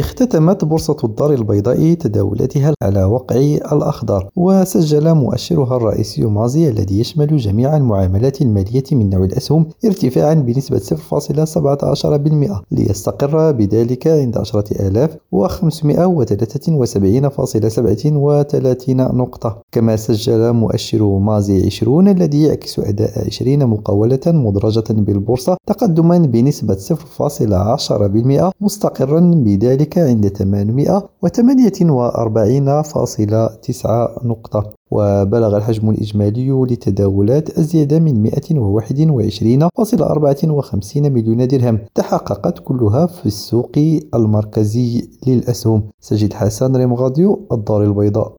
اختتمت بورصة الدار البيضاء تداولاتها على وقع الأخضر وسجل مؤشرها الرئيسي مازي الذي يشمل جميع المعاملات المالية من نوع الأسهم ارتفاعا بنسبة 0.17% ليستقر بذلك عند 10573.37 نقطة. كما سجل مؤشر مازي 20 الذي يعكس أداء 20 مقاولة مدرجة بالبورصة تقدما بنسبة 0.10% مستقرا بذلك عند 848.9 نقطة. وبلغ الحجم الإجمالي للتداولات أزيد من 121.54 مليون درهم. تحققت كلها في السوق المركزي للأسهم. سجد حسن ريم غاديو الدار البيضاء.